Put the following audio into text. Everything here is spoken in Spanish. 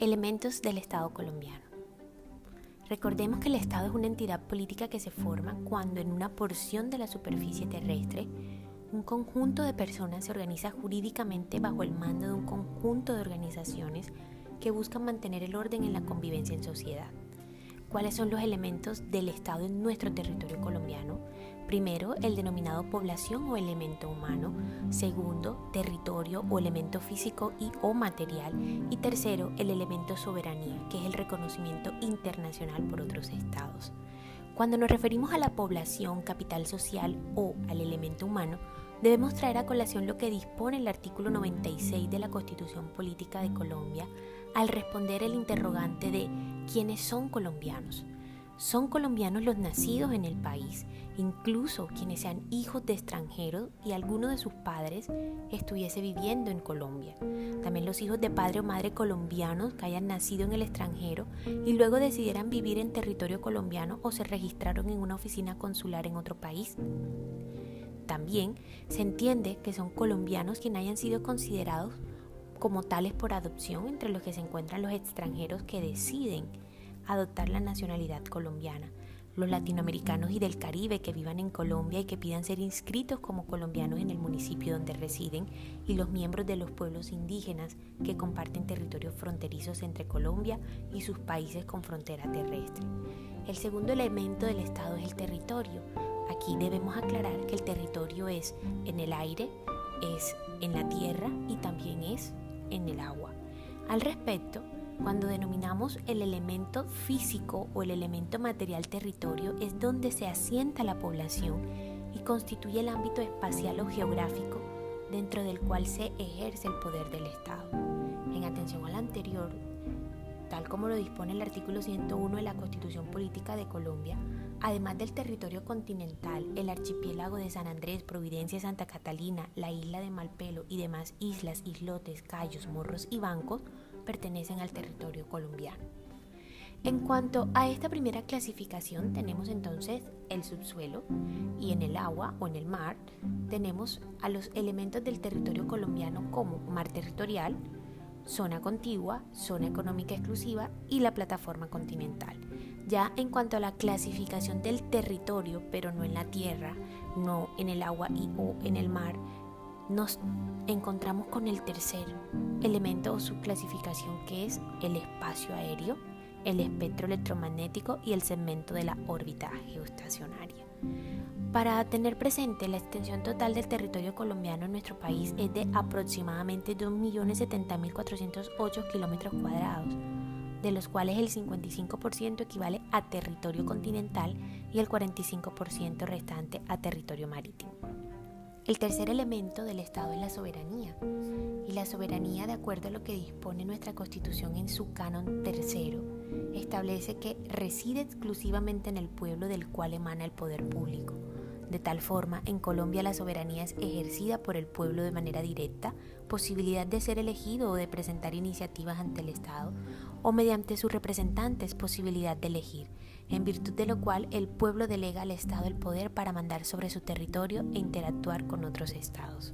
Elementos del Estado colombiano. Recordemos que el Estado es una entidad política que se forma cuando en una porción de la superficie terrestre un conjunto de personas se organiza jurídicamente bajo el mando de un conjunto de organizaciones que buscan mantener el orden en la convivencia en sociedad. ¿Cuáles son los elementos del Estado en nuestro territorio colombiano? Primero, el denominado población o elemento humano. Segundo, territorio o elemento físico y o material. Y tercero, el elemento soberanía, que es el reconocimiento internacional por otros estados. Cuando nos referimos a la población, capital social o al elemento humano, debemos traer a colación lo que dispone el artículo 96 de la Constitución Política de Colombia al responder el interrogante de quiénes son colombianos. Son colombianos los nacidos en el país, incluso quienes sean hijos de extranjeros y alguno de sus padres estuviese viviendo en Colombia. También los hijos de padre o madre colombianos que hayan nacido en el extranjero y luego decidieran vivir en territorio colombiano o se registraron en una oficina consular en otro país. También se entiende que son colombianos quienes hayan sido considerados como tales por adopción entre los que se encuentran los extranjeros que deciden adoptar la nacionalidad colombiana, los latinoamericanos y del Caribe que vivan en Colombia y que pidan ser inscritos como colombianos en el municipio donde residen y los miembros de los pueblos indígenas que comparten territorios fronterizos entre Colombia y sus países con frontera terrestre. El segundo elemento del Estado es el territorio. Aquí debemos aclarar que el territorio es en el aire, es en la tierra y también es en el agua. Al respecto, cuando denominamos el elemento físico o el elemento material territorio es donde se asienta la población y constituye el ámbito espacial o geográfico dentro del cual se ejerce el poder del Estado. En atención al anterior, tal como lo dispone el artículo 101 de la Constitución Política de Colombia, además del territorio continental, el archipiélago de San Andrés, Providencia, Santa Catalina, la isla de Malpelo y demás islas, islotes, cayos, morros y bancos, pertenecen al territorio colombiano. En cuanto a esta primera clasificación, tenemos entonces el subsuelo y en el agua o en el mar tenemos a los elementos del territorio colombiano como mar territorial, zona contigua, zona económica exclusiva y la plataforma continental. Ya en cuanto a la clasificación del territorio, pero no en la tierra, no en el agua y o en el mar, nos encontramos con el tercer elemento o subclasificación que es el espacio aéreo, el espectro electromagnético y el segmento de la órbita geoestacionaria. Para tener presente la extensión total del territorio colombiano en nuestro país es de aproximadamente 2.070.408 kilómetros cuadrados, de los cuales el 55% equivale a territorio continental y el 45% restante a territorio marítimo. El tercer elemento del Estado es la soberanía. Y la soberanía, de acuerdo a lo que dispone nuestra Constitución en su canon tercero, establece que reside exclusivamente en el pueblo del cual emana el poder público. De tal forma, en Colombia la soberanía es ejercida por el pueblo de manera directa, posibilidad de ser elegido o de presentar iniciativas ante el Estado, o mediante sus representantes posibilidad de elegir, en virtud de lo cual el pueblo delega al Estado el poder para mandar sobre su territorio e interactuar con otros estados.